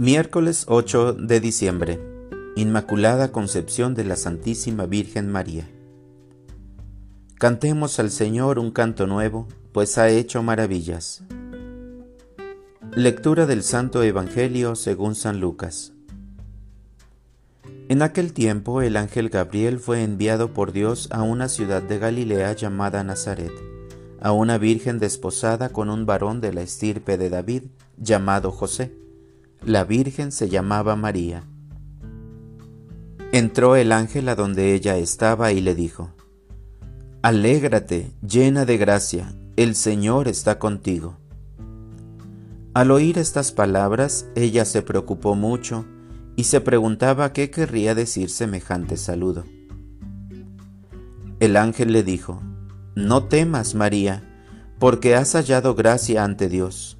Miércoles 8 de diciembre. Inmaculada Concepción de la Santísima Virgen María. Cantemos al Señor un canto nuevo, pues ha hecho maravillas. Lectura del Santo Evangelio según San Lucas. En aquel tiempo el ángel Gabriel fue enviado por Dios a una ciudad de Galilea llamada Nazaret, a una virgen desposada con un varón de la estirpe de David, llamado José la Virgen se llamaba María. Entró el ángel a donde ella estaba y le dijo, Alégrate, llena de gracia, el Señor está contigo. Al oír estas palabras, ella se preocupó mucho y se preguntaba qué querría decir semejante saludo. El ángel le dijo, No temas, María, porque has hallado gracia ante Dios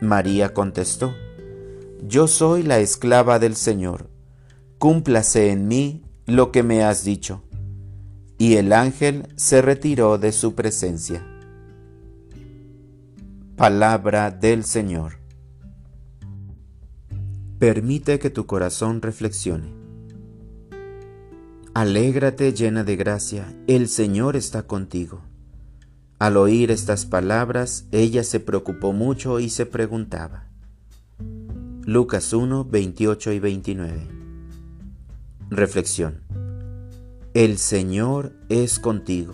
María contestó, Yo soy la esclava del Señor, cúmplase en mí lo que me has dicho. Y el ángel se retiró de su presencia. Palabra del Señor. Permite que tu corazón reflexione. Alégrate llena de gracia, el Señor está contigo. Al oír estas palabras, ella se preocupó mucho y se preguntaba. Lucas 1, 28 y 29. Reflexión. El Señor es contigo.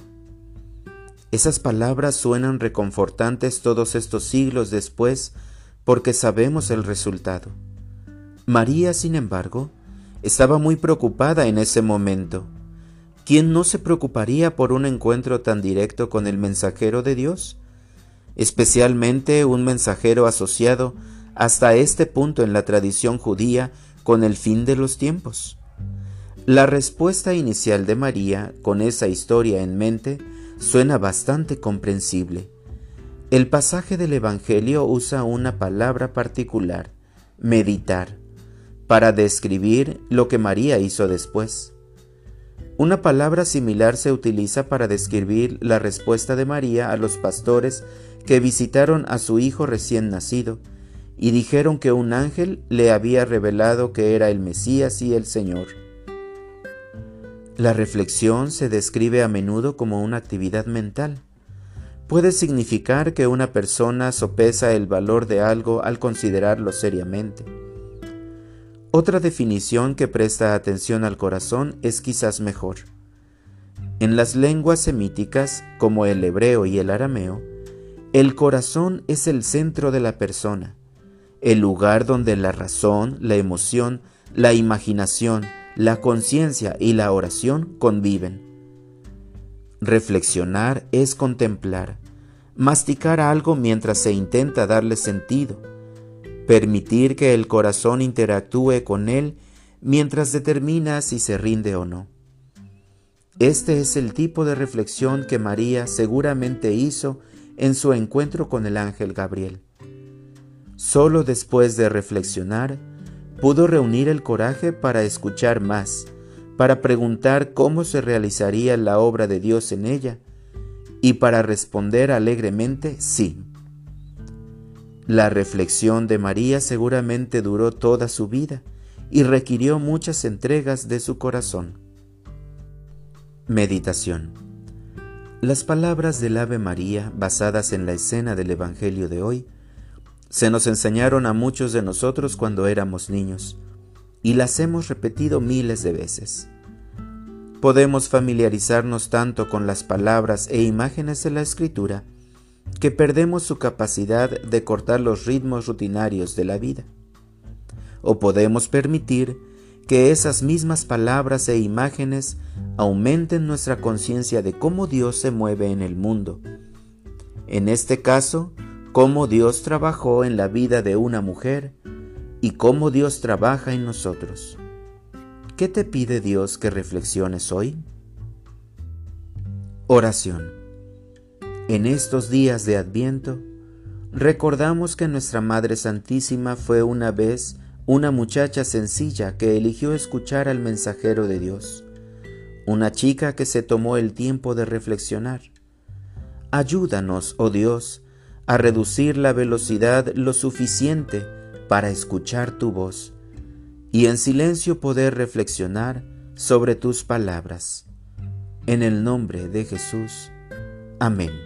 Esas palabras suenan reconfortantes todos estos siglos después porque sabemos el resultado. María, sin embargo, estaba muy preocupada en ese momento ¿quién no se preocuparía por un encuentro tan directo con el mensajero de Dios? Especialmente un mensajero asociado hasta este punto en la tradición judía con el fin de los tiempos. La respuesta inicial de María, con esa historia en mente, suena bastante comprensible. El pasaje del Evangelio usa una palabra particular, meditar, para describir lo que María hizo después. Una palabra similar se utiliza para describir la respuesta de María a los pastores que visitaron a su hijo recién nacido y dijeron que un ángel le había revelado que era el Mesías y el Señor. La reflexión se describe a menudo como una actividad mental. Puede significar que una persona sopesa el valor de algo al considerarlo seriamente otra definición que presta atención al corazón es quizás mejor. En las lenguas semíticas, como el hebreo y el arameo, el corazón es el centro de la persona, el lugar donde la razón, la emoción, la imaginación, la conciencia y la oración conviven. Reflexionar es contemplar, masticar algo mientras se intenta darle sentido, permitir que el corazón interactúe con él mientras determina si se rinde o no. Este es el tipo de reflexión que María seguramente hizo en su encuentro con el ángel Gabriel. Solo después de reflexionar, pudo reunir el coraje para escuchar más, para preguntar cómo se realizaría la obra de Dios en ella, y para responder alegremente sí. La reflexión de María seguramente duró toda su vida y requirió muchas entregas de su corazón. Meditación Las palabras del Ave María, basadas en la escena del Evangelio de hoy, Se nos enseñaron a muchos de nosotros cuando éramos niños y las hemos repetido miles de veces. Podemos familiarizarnos tanto con las palabras e imágenes de la escritura que perdemos su capacidad de cortar los ritmos rutinarios de la vida. O podemos permitir que esas mismas palabras e imágenes aumenten nuestra conciencia de cómo Dios se mueve en el mundo. En este caso, cómo Dios trabajó en la vida de una mujer y cómo Dios trabaja en nosotros. ¿Qué te pide Dios que reflexiones hoy? Oración. En estos días de Adviento, recordamos que nuestra Madre Santísima fue una vez una muchacha sencilla que eligió escuchar al mensajero de Dios, una chica que se tomó el tiempo de reflexionar. Ayúdanos, oh Dios, a reducir la velocidad lo suficiente para escuchar tu voz y en silencio poder reflexionar sobre tus palabras. En el nombre de Jesús. Amén.